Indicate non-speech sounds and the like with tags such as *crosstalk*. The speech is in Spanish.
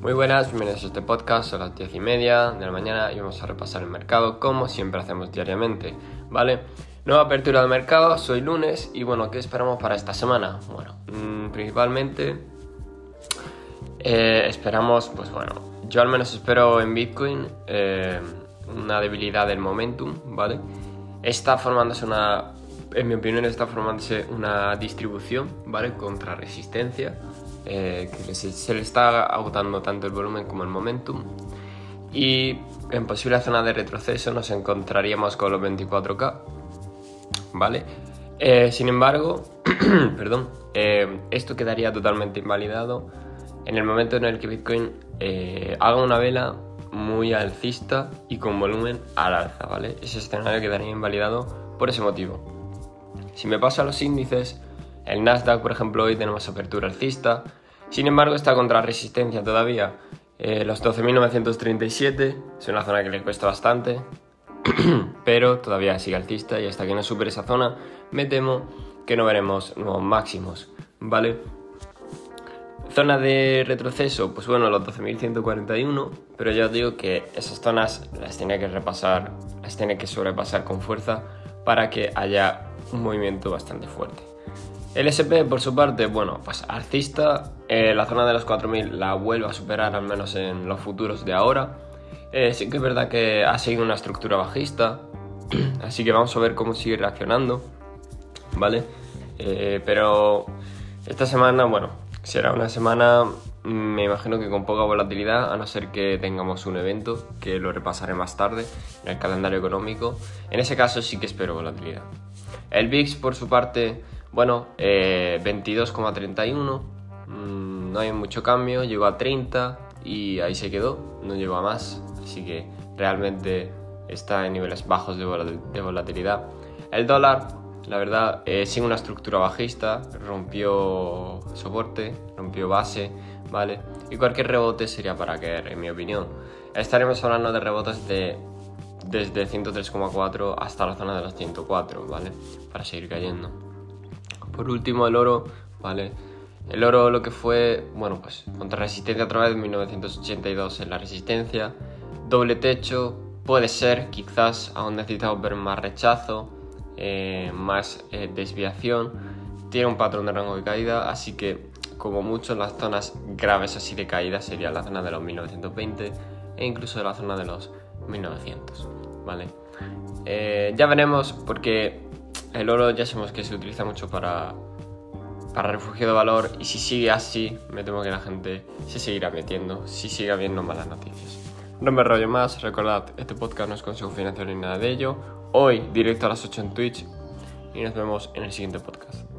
Muy buenas, bienvenidos a este podcast, son las 10 y media de la mañana y vamos a repasar el mercado como siempre hacemos diariamente, ¿vale? Nueva apertura del mercado, soy lunes y bueno, ¿qué esperamos para esta semana? Bueno, mmm, principalmente eh, esperamos, pues bueno, yo al menos espero en Bitcoin eh, una debilidad del momentum, ¿vale? Está formándose una, en mi opinión, está formándose una distribución, ¿vale? Contra resistencia eh, que se, le está agotando tanto el volumen como el momentum. Y en posible zona de retroceso nos encontraríamos con los 24K, ¿vale? Eh, sin embargo, *clears throat* perdón, eh, esto quedaría totalmente invalidado en el momento en el que Bitcoin haga una vela muy alcista y con volumen al alza, ¿vale? Ese escenario quedaría invalidado por ese motivo. Si me paso a los índices, el Nasdaq, por ejemplo, hoy tenemos apertura alcista, sin embargo está contra resistencia todavía. Eh, los 12.937 es una zona que le cuesta bastante, *clears throat* pero todavía sigue alcista y hasta que no supere esa zona me temo que no veremos nuevos máximos, ¿vale? Zona de retroceso, pues bueno, los 12.141, pero ya os digo que esas zonas las tiene que repasar, las tiene que sobrepasar con fuerza para que haya un movimiento bastante fuerte. El SP, por su parte, bueno, pues alcista, eh, la zona de los 4.000 la vuelve a superar al menos en los futuros de ahora. Eh, sí que es verdad que ha seguido una estructura bajista, *clears throat* así que vamos a ver cómo sigue reaccionando, ¿vale? Eh, pero esta semana, bueno, será una semana, me imagino que con poca volatilidad, a no ser que tengamos un evento, que lo repasaré más tarde en el calendario económico. En ese caso sí que espero volatilidad. El VIX, por su parte, bueno, 22,31. Eh, mm, no hay mucho cambio. Llegó a 30 y ahí se quedó. No llegó a más. Así que realmente está en niveles bajos de, volatilidad. El dólar, la verdad, eh, sin una estructura bajista. Rompió soporte, rompió base, ¿vale? Y cualquier rebote sería para caer, en mi opinión. Estaremos hablando de rebotes de desde 103,4 hasta la zona de los 104, ¿vale? Para seguir cayendo. Por último, el oro, ¿vale? El oro lo que fue, bueno, pues contra resistencia otra vez, 1982 en la resistencia. Doble techo, puede ser, quizás aún necesitamos ver más rechazo, eh, más eh, desviación. Tiene un patrón de rango de caída, así que como mucho las zonas graves así de caída sería la zona de los 1920 e incluso la zona de los 1900, ¿vale? Eh, ya veremos porque el oro ya sabemos que se utiliza mucho para, para refugio de valor y si sigue así, me temo que la gente se seguirá metiendo si sigue habiendo malas noticias. No me rollo más, recordad, este podcast no es consejo financiero ni nada de ello. Hoy directo a las 8 en Twitch y nos vemos en el siguiente podcast.